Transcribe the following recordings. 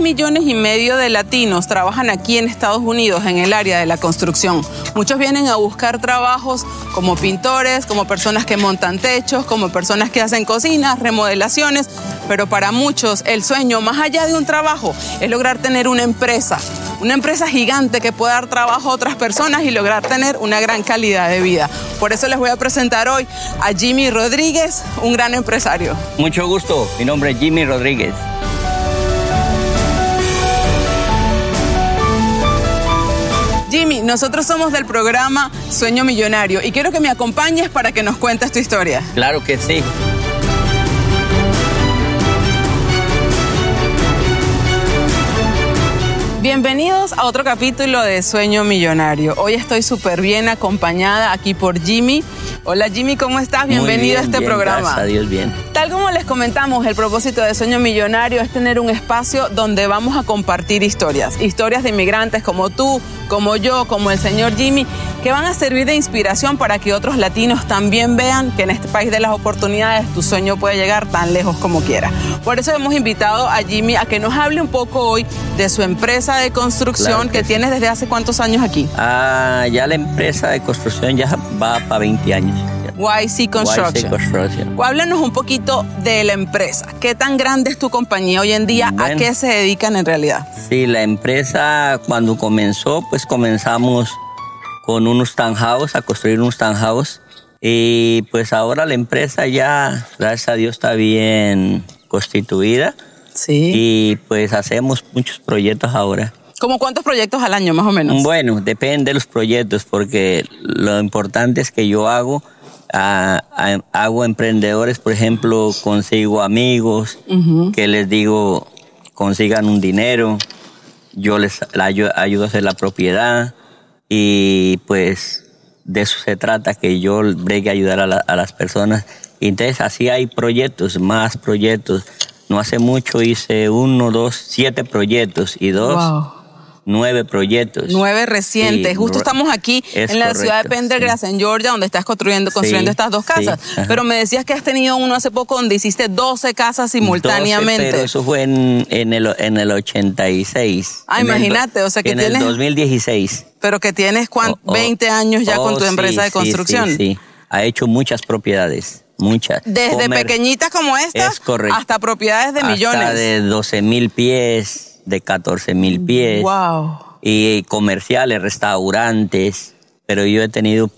Millones y medio de latinos trabajan aquí en Estados Unidos en el área de la construcción. Muchos vienen a buscar trabajos como pintores, como personas que montan techos, como personas que hacen cocinas, remodelaciones, pero para muchos el sueño, más allá de un trabajo, es lograr tener una empresa, una empresa gigante que pueda dar trabajo a otras personas y lograr tener una gran calidad de vida. Por eso les voy a presentar hoy a Jimmy Rodríguez, un gran empresario. Mucho gusto, mi nombre es Jimmy Rodríguez. Nosotros somos del programa Sueño Millonario y quiero que me acompañes para que nos cuentes tu historia. Claro que sí. Bienvenidos a otro capítulo de Sueño Millonario. Hoy estoy súper bien acompañada aquí por Jimmy. Hola Jimmy, ¿cómo estás? Bienvenido bien, a este bien, programa. Gracias a Dios, bien. Tal como les comentamos, el propósito de Sueño Millonario es tener un espacio donde vamos a compartir historias. Historias de inmigrantes como tú, como yo, como el señor Jimmy, que van a servir de inspiración para que otros latinos también vean que en este país de las oportunidades tu sueño puede llegar tan lejos como quiera. Por eso hemos invitado a Jimmy a que nos hable un poco hoy de su empresa de construcción Claro que que sí. tienes desde hace cuántos años aquí. Ah, ya la empresa de construcción ya va para 20 años. YC Construction. YC Construction. Háblanos un poquito de la empresa. ¿Qué tan grande es tu compañía hoy en día? ¿A Bueno. qué se dedican en realidad? Sí, la empresa cuando comenzó, pues comenzamos con unos townhouse, a construir unos townhouse. Y pues ahora la empresa ya, gracias a Dios, está bien constituida. Sí. Y pues hacemos muchos proyectos ahora. ¿Cómo cuántos proyectos al año más o menos? Bueno, depende de los proyectos, porque lo importante es que yo hago, ah, hago emprendedores, por ejemplo, consigo amigos, que les digo, consigan un dinero, yo les la ayu- ayudo a hacer la propiedad y pues de eso se trata, que yo bregue a ayudar a, la- a las personas. Y entonces así hay proyectos, más proyectos. No hace mucho hice uno, dos, siete proyectos y dos Wow. Nueve proyectos. Nueve recientes. Sí, Justo estamos aquí es en la ciudad de Pendergrass, en Georgia, donde estás construyendo, construyendo Sí, estas dos casas. Pero me decías que has tenido uno hace poco donde hiciste 12 casas 12, simultáneamente. pero eso fue en, en el, en el 86. Ah, En el imagínate, o sea que en tienes- el 2016. Pero que tienes cuán- Oh, oh. 20 años ya con Oh, tu sí, empresa de construcción. Sí, sí. Ha hecho muchas propiedades, muchas. Desde Comer- pequeñitas como estas Es hasta propiedades de hasta millones. de 12 mil pies, de 14 mil pies. Wow. y comerciales, restaurantes, pero yo he tenido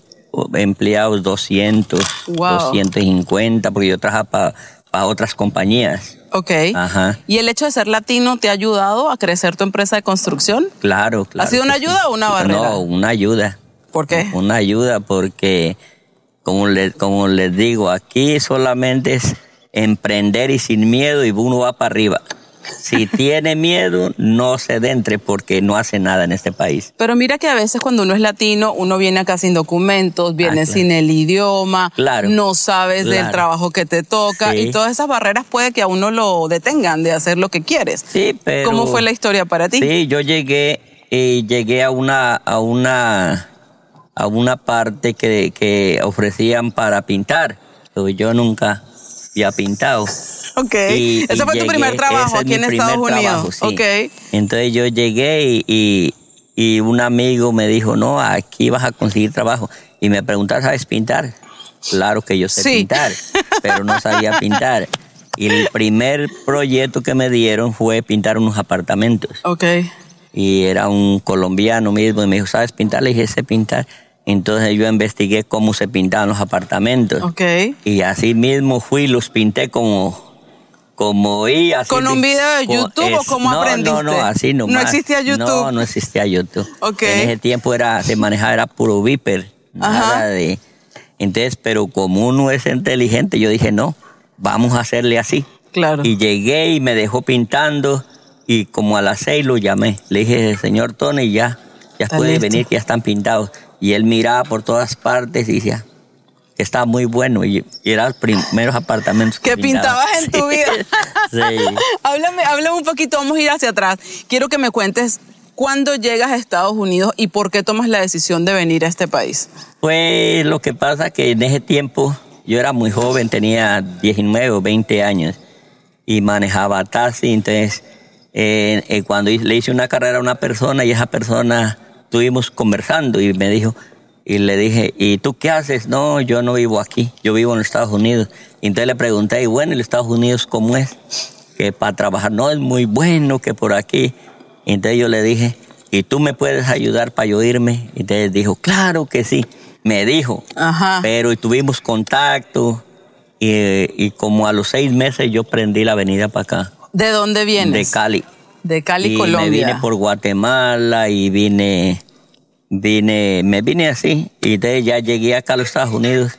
empleados 200, Wow. 250, porque yo trabajo para otras compañías. Ok. Ajá. ¿Y el hecho de ser latino te ha ayudado a crecer tu empresa de construcción? Claro, claro. ¿Ha sido una sí. ayuda o una barrera? No, una ayuda. ¿Por qué? Una ayuda porque, como les, como les digo, aquí solamente es emprender y sin miedo y uno va para arriba. Si tiene miedo, no se entre porque no hace nada en este país. Pero mira que a veces cuando uno es latino, uno viene acá sin documentos, viene Ah, claro. sin el idioma, Claro. no sabes del trabajo que te toca Sí. y todas esas barreras puede que a uno lo detengan de hacer lo que quieres. Sí, pero... ¿Cómo fue la historia para ti? Sí, yo llegué y llegué a una a una a una parte que, que ofrecían para pintar, pero yo nunca había pintado. Ok. Y- Ese y fue tu primer trabajo es aquí en Estados Unidos. sí. Ok. Entonces yo llegué y, y, un amigo me dijo, no, aquí vas a conseguir trabajo. Y me preguntaron, ¿sabes pintar? Claro que yo sé Sí. pintar, pero no sabía pintar. Y el primer proyecto que me dieron fue pintar unos apartamentos. Ok. y era un colombiano mismo y me dijo, ¿sabes pintar? Le dije, sé pintar. Entonces yo investigué cómo se pintaban los apartamentos. Ok. Y así mismo fui y los pinté como, como y así ¿Con un de- video de YouTube o cómo no, aprendiste? No, no, así nomás. ¿No existía YouTube? No, no existía YouTube. Ok. En ese tiempo era, se manejaba, era puro Viper. Ajá. Nada de... Entonces, pero como uno es inteligente, yo dije, no, vamos a hacerle así. Claro. Y llegué y me dejó pintando y como a las seis lo llamé. Le dije, señor Tony, ya, ya puede venir, que ya están pintados. Y él miraba por todas partes y decía estaba muy bueno. Y, y eran los primeros apartamentos Que pintaba. pintabas en tu vida. sí. háblame, háblame un poquito, vamos a ir hacia atrás. Quiero que me cuentes cuándo llegas a Estados Unidos y por qué tomas la decisión de venir a este país. Pues lo que pasa que en ese tiempo yo era muy joven, tenía 19 o 20 años y manejaba taxi. Entonces, eh, eh, cuando le hice una carrera a una persona y esa persona estuvimos conversando y me dijo, y le dije, ¿y tú qué haces? No, yo no vivo aquí, yo vivo en los Estados Unidos. Y entonces le pregunté, y bueno, ¿y los Estados Unidos cómo es? Que para trabajar no es muy bueno, que por aquí. Y entonces yo le dije, ¿y tú me puedes ayudar para yo irme? Y entonces dijo, claro que sí. Me dijo, Ajá. pero tuvimos contacto y, y como a los seis meses yo prendí la avenida para acá, ¿De dónde de vienes? Cali. De Cali, y Colombia. me vine por Guatemala y vine, vine, me vine así y entonces ya llegué acá a los Estados Unidos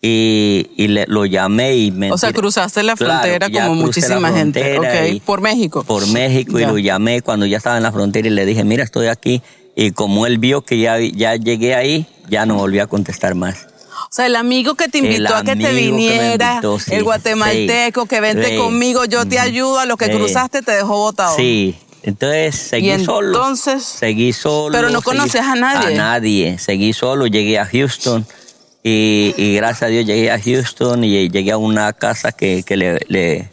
y, y le- lo llamé y me O sea, cruzaste la frontera como muchísima gente. por México. por México Ya. y lo llamé cuando ya estaba en la frontera y le dije, mira, estoy aquí. Y como él vio que ya, ya llegué ahí, ya no volvió a contestar más. O sea, el amigo que te invitó a que te que viniera, invitó, sí, el guatemalteco, sí, que vente sí. conmigo, yo te ayudo, a lo que cruzaste te dejó botado. Sí, entonces seguí solo. entonces- Seguí solo. Pero no seguí- a nadie. A nadie. Seguí solo, llegué a Houston. Y, y gracias a Dios llegué a Houston y llegué a una casa que, que le, le,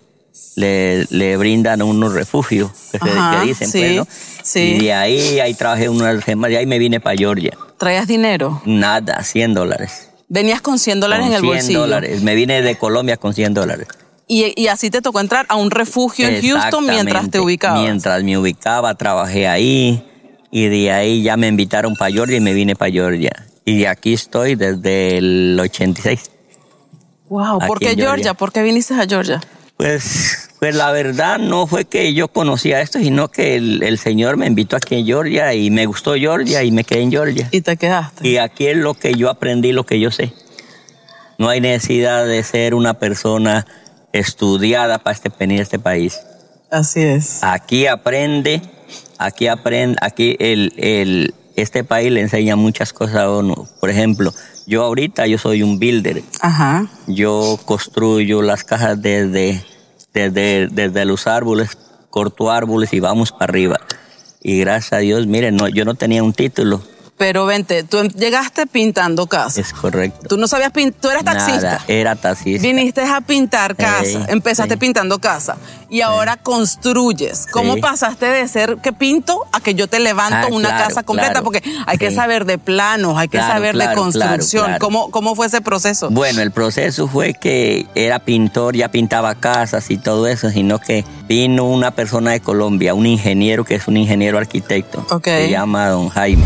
le, le brindan unos refugios, que, se, Ajá, que dicen, sí, pues, ¿no? sí. Y de ahí, ahí trabajé unas semanas y ahí me vine para Georgia. ¿Traías dinero? Nada, 100 dólares. Venías con 100 dólares Con en el 100 bolsillo. dólares. Me vine de Colombia con 100 dólares. Y, y así te tocó entrar a un refugio en Houston mientras te ubicabas. Mientras me ubicaba, trabajé ahí y de ahí ya me invitaron para Georgia y me vine para Georgia. Y aquí estoy desde el 86. Wow, ¿por qué Georgia? Georgia. ¿Por qué viniste a Georgia? Pues, pues la verdad no fue que yo conocía esto, sino que el, el Señor me invitó aquí en Georgia y me gustó Georgia y me quedé en Georgia. Y te quedaste. Y aquí es lo que yo aprendí, lo que yo sé. No hay necesidad de ser una persona estudiada para este, venir a este país. Así es. Aquí aprende, aquí aprende, aquí el, el, este país le enseña muchas cosas a uno. Por ejemplo, yo ahorita yo soy un builder. Ajá. Yo construyo las cajas desde, desde, desde los árboles, corto árboles y vamos para arriba. Y gracias a Dios, miren, no, yo no tenía un título, Pero vente, tú llegaste pintando casa. es correcto. Tú no sabías pintar, tú eres taxista. Nada, era taxista. Viniste a pintar casa, Sí, empezaste pintando casa y ahora construyes. ¿Cómo pasaste de ser que pinto a que yo te levanto Ah, una claro, casa completa? claro. Porque hay que saber de planos, hay que Claro, saber de construcción. ¿Cómo, ¿Cómo fue ese proceso? Bueno, el proceso fue que era pintor, ya pintaba casas y todo eso, sino que vino una persona de Colombia, un ingeniero que es un ingeniero arquitecto, Ok. se llama don Jaime.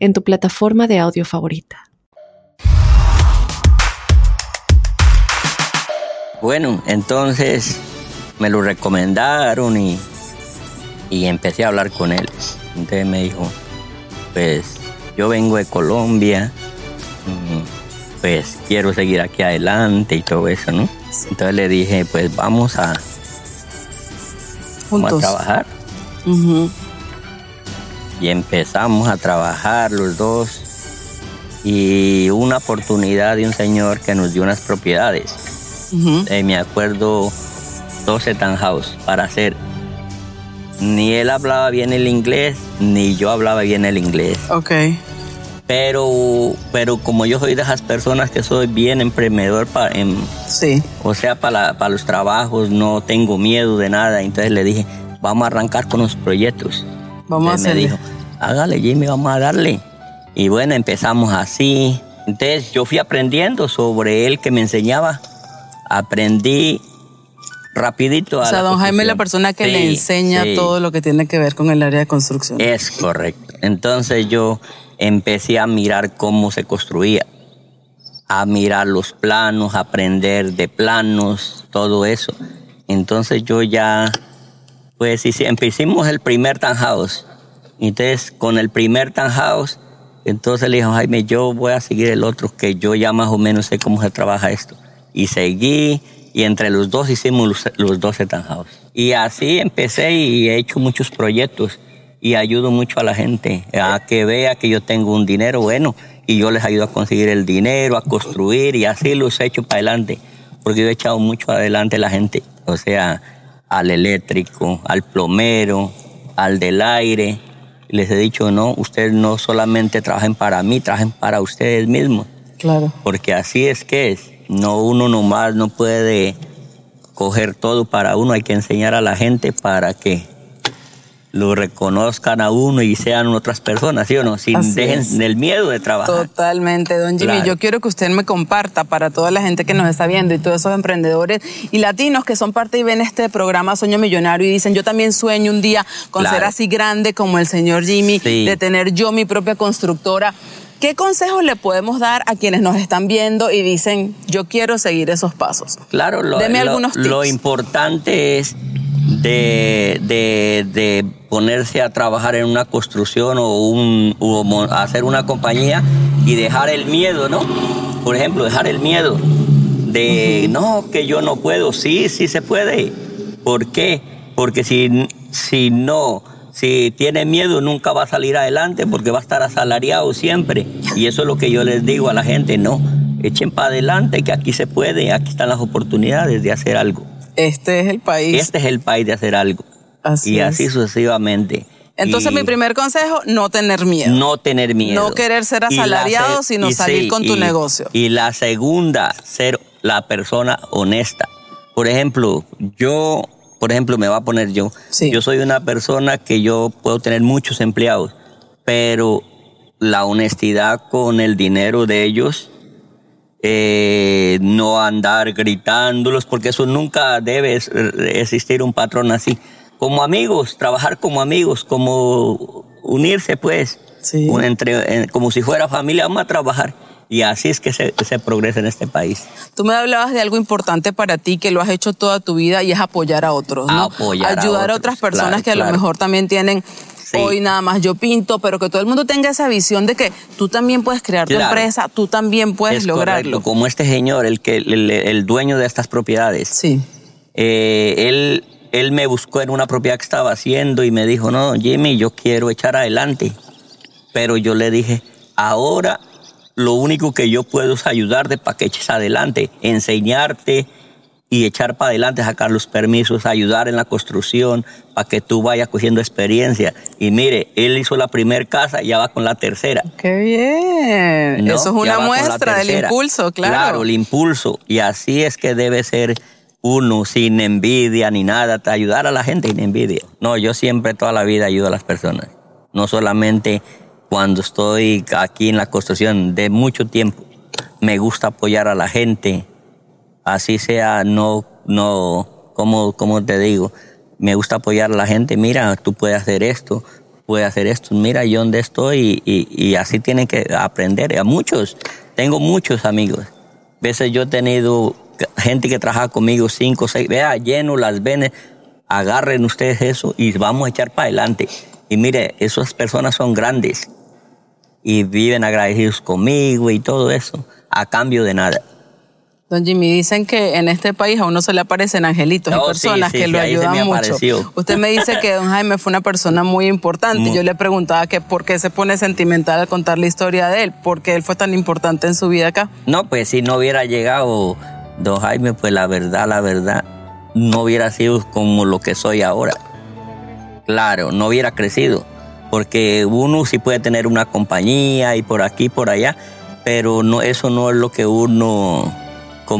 en tu plataforma de audio favorita. Bueno, entonces me lo recomendaron y, y empecé a hablar con él. Entonces me dijo, pues yo vengo de Colombia, mm, pues quiero seguir aquí adelante y todo eso, ¿no? Entonces le dije, pues vamos a, vamos a trabajar. Ujú. Y empezamos a trabajar los dos y una oportunidad de un señor que nos dio unas propiedades. Eh, me acuerdo 12 townhouse para hacer Ni él hablaba bien el inglés, ni yo hablaba bien el inglés. Ok. Pero, pero como yo soy de esas personas que soy bien emprendedor, para, sí. o sea, para, para los trabajos, no tengo miedo de nada. Entonces le dije, vamos a arrancar con los proyectos. Vamos a hacer. Me dijo, hágale Jimmy, vamos a darle. Y bueno, empezamos así. Entonces yo fui aprendiendo sobre él que me enseñaba. Aprendí rapidito. A o sea, don Jaime es la persona que le enseña todo lo que tiene que ver con el área de construcción. Es correcto. Entonces yo empecé a mirar cómo se construía, a mirar los planos, a aprender de planos, todo eso. Entonces yo ya, pues empecemos el primer townhouse. Entonces con el primer townhouse, entonces le dije, Jaime, yo voy a seguir el otro, que yo ya más o menos sé cómo se trabaja esto. Y seguí, y entre los dos hicimos los, los 12 townhouse. Y así empecé y he hecho muchos proyectos y ayudo mucho a la gente a que vea que yo tengo un dinero bueno y yo les ayudo a conseguir el dinero, a construir y así los he hecho para adelante, porque yo he echado mucho adelante a la gente, o sea, al eléctrico, al plomero, al del aire. Les he dicho, no, ustedes no solamente trabajen para mí, trabajen para ustedes mismos. Claro. Porque así es que es. No, uno nomás no puede coger todo para uno, hay que enseñar a la gente para que lo reconozcan a uno y sean otras personas, ¿sí o no? Sin dejen el miedo de trabajar. Totalmente, don Jimmy. Yo quiero que usted me comparta para toda la gente que nos está viendo y todos esos emprendedores y latinos que son parte y ven este programa Sueño Millonario y dicen, yo también sueño un día con ser así grande como el señor Jimmy, de tener yo mi propia constructora. ¿Qué consejos le podemos dar a quienes nos están viendo y dicen, yo quiero seguir esos pasos? Claro, lo, algunos lo importante es de, de, ponerse a trabajar en una construcción o, un, hacer una compañía y dejar el miedo, ¿no? Por ejemplo, dejar el miedo de, no, que yo no puedo, sí, sí se puede. ¿Por qué? Porque si, si no, si tiene miedo nunca va a salir adelante porque va a estar asalariado siempre. Y eso es lo que yo les digo a la gente, no, echen para adelante que aquí se puede, aquí están las oportunidades de hacer algo. Este es el país. Este es el país de hacer algo. Así y así sucesivamente. Entonces, mi primer consejo, no tener miedo. No tener miedo. No querer ser asalariado, sino salir con tu negocio. Y la segunda, ser la persona honesta. Por ejemplo, yo, por ejemplo, me va a poner yo. Yo soy una persona que yo puedo tener muchos empleados, pero la honestidad con el dinero de ellos eh, no andar gritándolos, porque eso nunca debe existir un patrón así. Como amigos, trabajar como amigos, como unirse pues, entre, como si fuera familia, vamos a trabajar. Y así es que se, progresa en este país. Tú me hablabas de algo importante para ti que lo has hecho toda tu vida y es apoyar a otros, ¿no? Ayudar a, otras personas que a lo mejor también tienen hoy nada más yo pinto, pero que todo el mundo tenga esa visión de que tú también puedes crear tu empresa, tú también puedes lograrlo. Como este señor, el que el, dueño de estas propiedades. Sí. Eh, él, él me buscó en una propiedad que estaba haciendo y me dijo, no, Jimmy, yo quiero echar adelante. Pero yo le dije, ahora lo único que yo puedo es ayudarte para que eches adelante, enseñarte, y echar para adelante, sacar los permisos, ayudar en la construcción para que tú vayas cogiendo experiencia. Y mire, él hizo la primera casa y ya va con la tercera. ¡Qué bien! Eso es una muestra del impulso, claro. Claro, el impulso. Y así es que debe ser uno sin envidia ni nada, ayudar a la gente sin envidia. No, yo siempre toda la vida ayudo a las personas. No solamente cuando estoy aquí en la construcción, de mucho tiempo. Me gusta apoyar a la gente, así sea, no, no, como, como te digo, me gusta apoyar a la gente, mira, tú puedes hacer esto, puedes hacer esto, mira yo dónde estoy y, así tienen que aprender. A muchos, tengo muchos amigos. A veces yo he tenido gente que trabaja conmigo cinco, seis, vea, lleno las venes, agarren ustedes eso y vamos a echar para adelante. Y mire, esas personas son grandes y viven agradecidos conmigo y todo eso, a cambio de nada. Don Jimmy, dicen que en este país a uno se le aparecen angelitos y oh, personas que lo ayudan mucho. Usted me dice que don Jaime fue una persona muy importante. Yo le preguntaba que por qué se pone sentimental al contar la historia de él, porque él fue tan importante en su vida acá. No, pues si no hubiera llegado don Jaime, pues la verdad, la verdad, no hubiera sido como lo que soy ahora. claro, no hubiera crecido. Porque uno sí puede tener una compañía y por aquí, por allá, pero no, eso no es lo que uno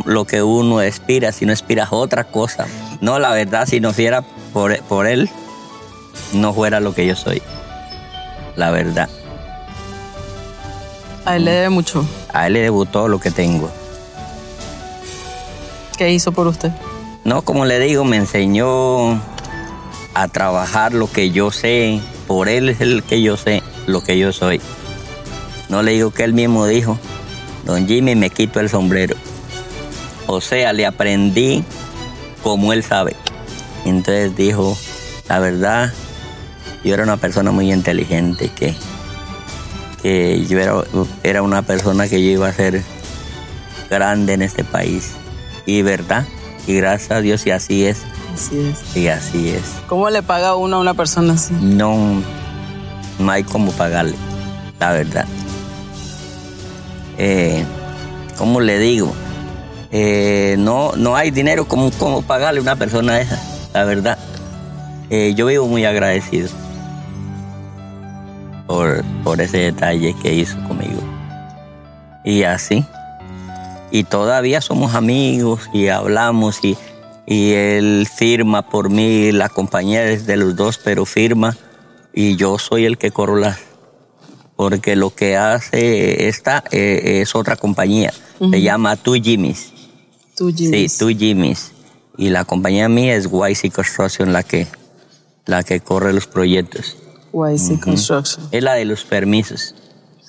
lo que uno aspira, si no aspiras otra cosa. No, la verdad, si no fuera por, por él, no fuera lo que yo soy. La verdad. A él le debe mucho. A él le debo todo lo que tengo. ¿Qué hizo por usted? No, como le digo, me enseñó a trabajar lo que yo sé. Por él es el que yo sé, lo que yo soy. No le digo que él mismo dijo, don Jimmy, me quito el sombrero. O sea, le aprendí como él sabe. Entonces dijo, la verdad, yo era una persona muy inteligente, que, que yo era, era una persona que yo iba a ser grande en este país. Y verdad, y gracias a Dios, y así es. Así es. Y así es. ¿Cómo le paga uno a una persona así? No, no hay cómo pagarle, la verdad. Eh, ¿Cómo le digo? Eh, no, no hay dinero como, como pagarle a una persona esa, la verdad. Eh, yo vivo muy agradecido por, por ese detalle que hizo conmigo. Y así. Y todavía somos amigos y hablamos y, y él firma por mí, la compañía es de los dos, pero firma y yo soy el que corro las porque lo que hace esta eh, es otra compañía, se llama Two Jimmys. Tú. Sí, Two Jimmys. Y la compañía mía es YC Construction, la que, la que corre los proyectos. YC Construction. Es la de los permisos.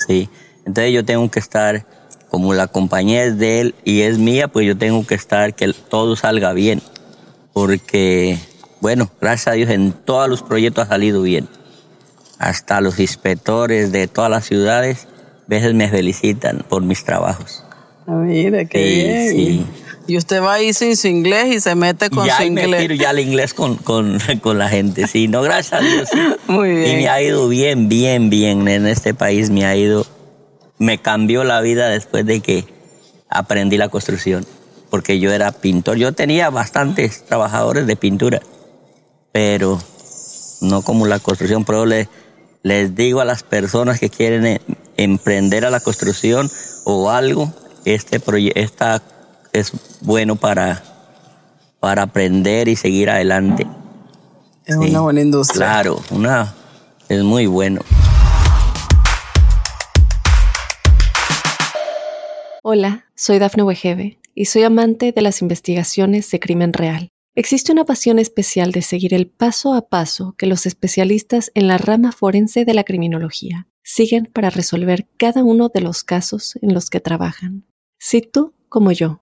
Sí. Entonces yo tengo que estar, como la compañía es de él y es mía, pues yo tengo que estar que todo salga bien. Porque, bueno, gracias a Dios en todos los proyectos ha salido bien. Hasta los inspectores de todas las ciudades a veces me felicitan por mis trabajos. Ah, mira, qué Sí, bien. sí. Y usted va ahí sin su inglés y se mete con ya su ahí me inglés. tiro ya el inglés con, con, con la gente. Sí, no, gracias a Dios. sí. Muy Y bien. me ha ido bien, bien, bien en este país. Me ha ido, me cambió la vida después de que aprendí la construcción. Porque yo era pintor. Yo tenía bastantes trabajadores de pintura, pero no como la construcción. Pero le- les digo a las personas que quieren eh, emprender a la construcción o algo, este proyecto es bueno para, para aprender y seguir adelante. Es Sí. una buena industria. Claro, una, es muy bueno. Hola, soy Dafne Wegebe y soy amante de las investigaciones de crimen real. Existe una pasión especial de seguir el paso a paso que los especialistas en la rama forense de la criminología siguen para resolver cada uno de los casos en los que trabajan. Si tú, como yo,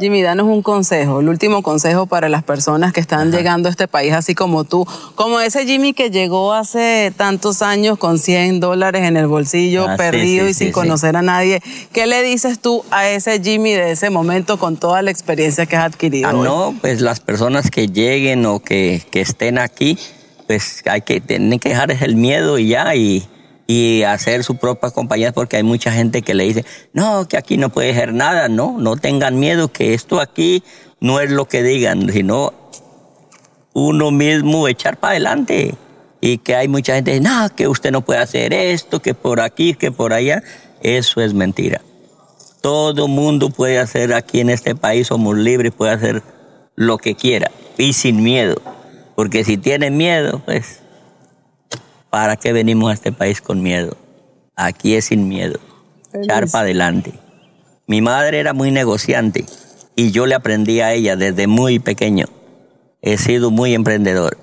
Jimmy, danos un consejo, el último consejo para las personas que están llegando a este país, así como tú, como ese Jimmy que llegó hace tantos años con 100 dólares en el bolsillo, Ah, perdido sí, y sin sí, conocer a nadie. ¿Qué le dices tú a ese Jimmy de ese momento con toda la experiencia que has adquirido? Ah, hoy? no, pues las personas que lleguen o que, que estén aquí, pues hay que tener que dejar el miedo y ya y, y hacer su propia compañía porque hay mucha gente que le dice, no, que aquí no puede hacer nada, no, no tengan miedo que esto aquí no es lo que digan, sino uno mismo echar para adelante. Y que hay mucha gente, no, que usted no puede hacer esto, que por aquí, que por allá. Eso es mentira. Todo mundo puede hacer aquí en este país, somos libres, puede hacer lo que quiera y sin miedo. Porque si tiene miedo, pues, ¿para qué venimos a este país con miedo? Aquí es sin miedo. Echar para adelante. Mi madre era muy negociante y yo le aprendí a ella desde muy pequeño. He sido muy emprendedor.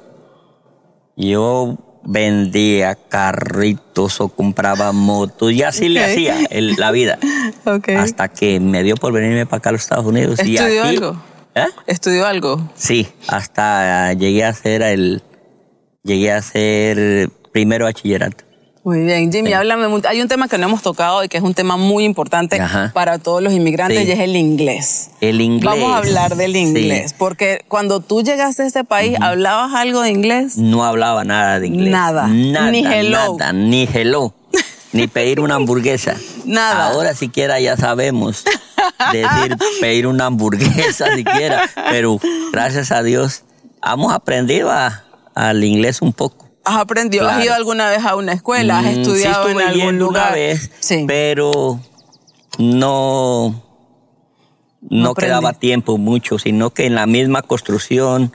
Yo vendía carritos o compraba motos y así le hacía el- la vida. Hasta que me dio por venirme para acá a los Estados Unidos. y ¿Estudió aquí- algo? ¿Eh? ¿Estudió algo? Sí, hasta llegué a ser el, llegué a ser primero bachillerato. Muy bien, Jimmy, háblame. Hay un tema que no hemos tocado y que es un tema muy importante para todos los inmigrantes y es el inglés. El inglés. Vamos a hablar del inglés, porque cuando tú llegaste a este país, ¿hablabas algo de inglés? No hablaba nada de inglés. Nada. Nada. Ni hello. Nada, ni hello. ni pedir una hamburguesa. Nada. Ahora siquiera ya sabemos decir pedir una hamburguesa siquiera, pero gracias a Dios hemos aprendido al inglés un poco. ¿Has aprendido? ¿Has ido alguna vez a una escuela? ¿Has mm, estudiado en algún lugar? Una vez, sí. pero no, no, quedaba tiempo mucho, sino que en la misma construcción,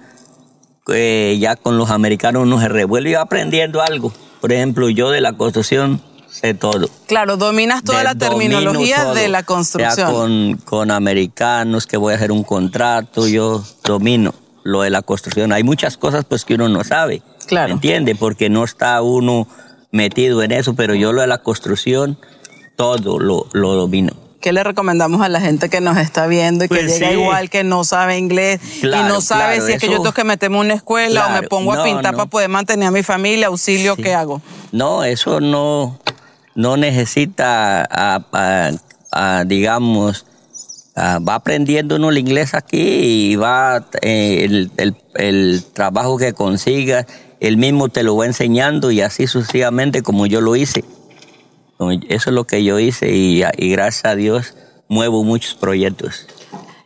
eh, ya con los americanos uno se revuelve aprendiendo algo. Por ejemplo, yo de la construcción sé todo. Claro, dominas toda la terminología de la construcción. Ya con, con americanos, que voy a hacer un contrato, yo domino lo de la construcción. Hay muchas cosas pues que uno no sabe. Claro. ¿Entiende? Porque no está uno metido en eso, pero yo lo de la construcción, todo lo, lo domino. ¿Qué le recomendamos a la gente que nos está viendo y que pues llega igual, que no sabe inglés y no sabe si es que yo tengo que meterme en una escuela o me pongo a pintar para poder mantener a mi familia, auxilio, ¿qué hago? No, eso no, no necesita, a, digamos, va aprendiendo uno el inglés aquí y va eh, el, el, el, trabajo que consiga él mismo te lo va enseñando y así sucesivamente como yo lo hice. Eso es lo que yo hice y, gracias a Dios muevo muchos proyectos.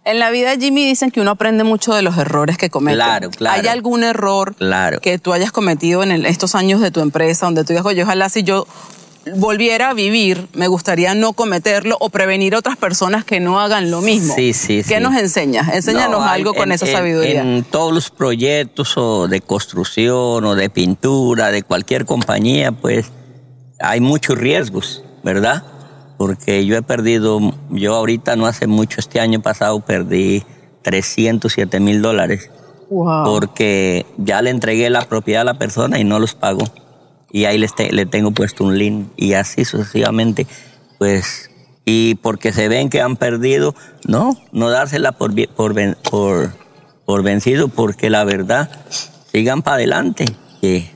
En la vida, Jimmy, dicen que uno aprende mucho de los errores que comete. Claro, claro. ¿Hay algún error claro. que tú hayas cometido en estos años de tu empresa donde tú digas, oye, ojalá si yo volviera a vivir, me gustaría no cometerlo o prevenir a otras personas que no hagan lo mismo. Sí, sí, ¿Qué nos enseñas? Enséñanos algo con esa sabiduría. En, todos los proyectos o de construcción o de pintura, de cualquier compañía, pues hay muchos riesgos, ¿verdad? Porque yo he perdido, yo ahorita no hace mucho, este año pasado perdí 307 mil dólares. Wow. Porque ya le entregué la propiedad a la persona y no los pagó y ahí le tengo puesto un link y así sucesivamente, pues, y porque se ven que han perdido, no, no dársela por, por, por, por vencido, porque la verdad, sigan para adelante, que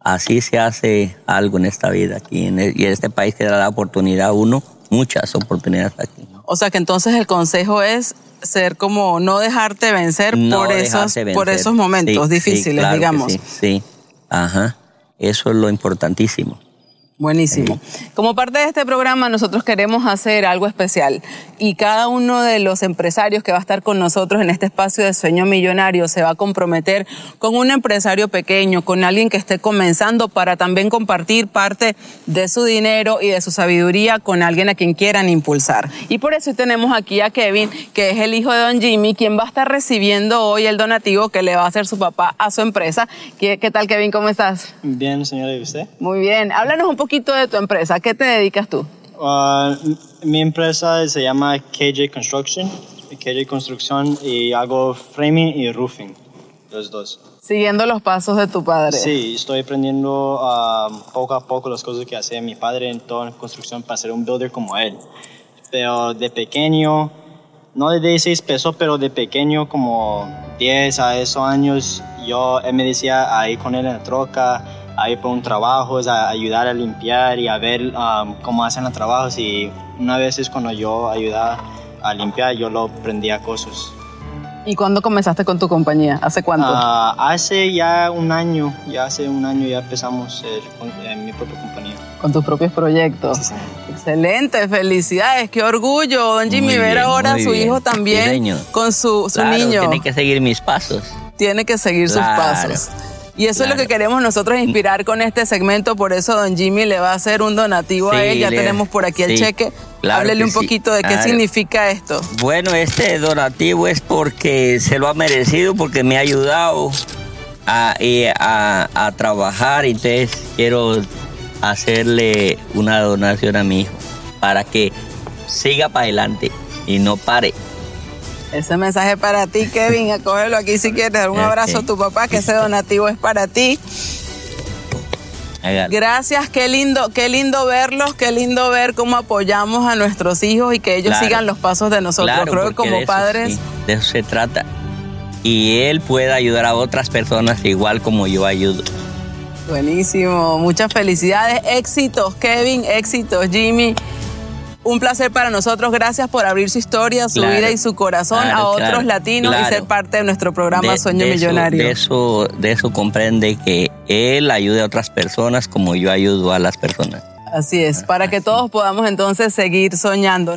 así se hace algo en esta vida aquí, en y en este país que da la oportunidad a uno, muchas oportunidades aquí. O sea que entonces el consejo es ser como no dejarte vencer por esos por esos momentos difíciles, digamos. sí, sí, ajá. Eso es lo importantísimo. Buenísimo. Como parte de este programa, nosotros queremos hacer algo especial y cada uno de los empresarios que va a estar con nosotros en este espacio de sueño millonario se va a comprometer con un empresario pequeño, con alguien que esté comenzando para también compartir parte de su dinero y de su sabiduría con alguien a quien quieran impulsar. Y por eso tenemos aquí a Kevin, que es el hijo de don Jimmy, quien va a estar recibiendo hoy el donativo que le va a hacer su papá a su empresa. ¿Qué, tal, Kevin? ¿Cómo estás? Bien, señora, ¿y usted? Muy bien. Háblanos un poquito de tu empresa. ¿Qué te dedicas tú? Uh, mi empresa se llama KJ Construction. KJ Construcción y hago framing y roofing, los dos. Siguiendo los pasos de tu padre. Sí, estoy aprendiendo uh, poco a poco las cosas que hace mi padre en toda la construcción para ser un builder como él. Pero de pequeño, no de 16 pesos, pero de pequeño como 10 a esos años, yo, él me decía ahí con él en la troca, ahí por un trabajo, es a ayudar a limpiar y a ver um, cómo hacen los trabajos. Y una vez es cuando yo ayudaba a limpiar, yo lo prendía cosas. ¿Y cuándo comenzaste con tu compañía? ¿Hace cuánto? Uh, hace ya un año, ya hace un año ya empezamos en mi propia compañía. Con tus propios proyectos. Sí, Excelente, felicidades, qué orgullo, don Jimmy, ver ahora a su hijo también con su, su niño. Tiene que seguir mis pasos. Tiene que seguir sus pasos. Y eso es lo que queremos nosotros inspirar con este segmento, por eso don Jimmy le va a hacer un donativo a él, ya tenemos por aquí el cheque. Háblele un poquito de qué significa esto. Bueno, este donativo es porque se lo ha merecido, porque me ha ayudado a, a, a trabajar, entonces quiero hacerle una donación a mi hijo para que siga para adelante y no pare. Ese mensaje para ti, Kevin. Acógelo aquí si quieres. Un abrazo a tu papá, que ese donativo es para ti. Gracias, qué lindo, qué lindo verlos, qué lindo ver cómo apoyamos a nuestros hijos y que ellos sigan los pasos de nosotros. Creo que como padres. de eso se trata. Y él puede ayudar a otras personas igual como yo ayudo. Buenísimo, muchas felicidades, éxitos Kevin, éxitos Jimmy. Un placer para nosotros, gracias por abrir su historia, su vida y su corazón a otros latinos y ser parte de nuestro programa Sueño Millonario. de, eso, de eso comprende que él ayude a otras personas como yo ayudo a las personas. Así es, para que todos podamos entonces seguir soñando.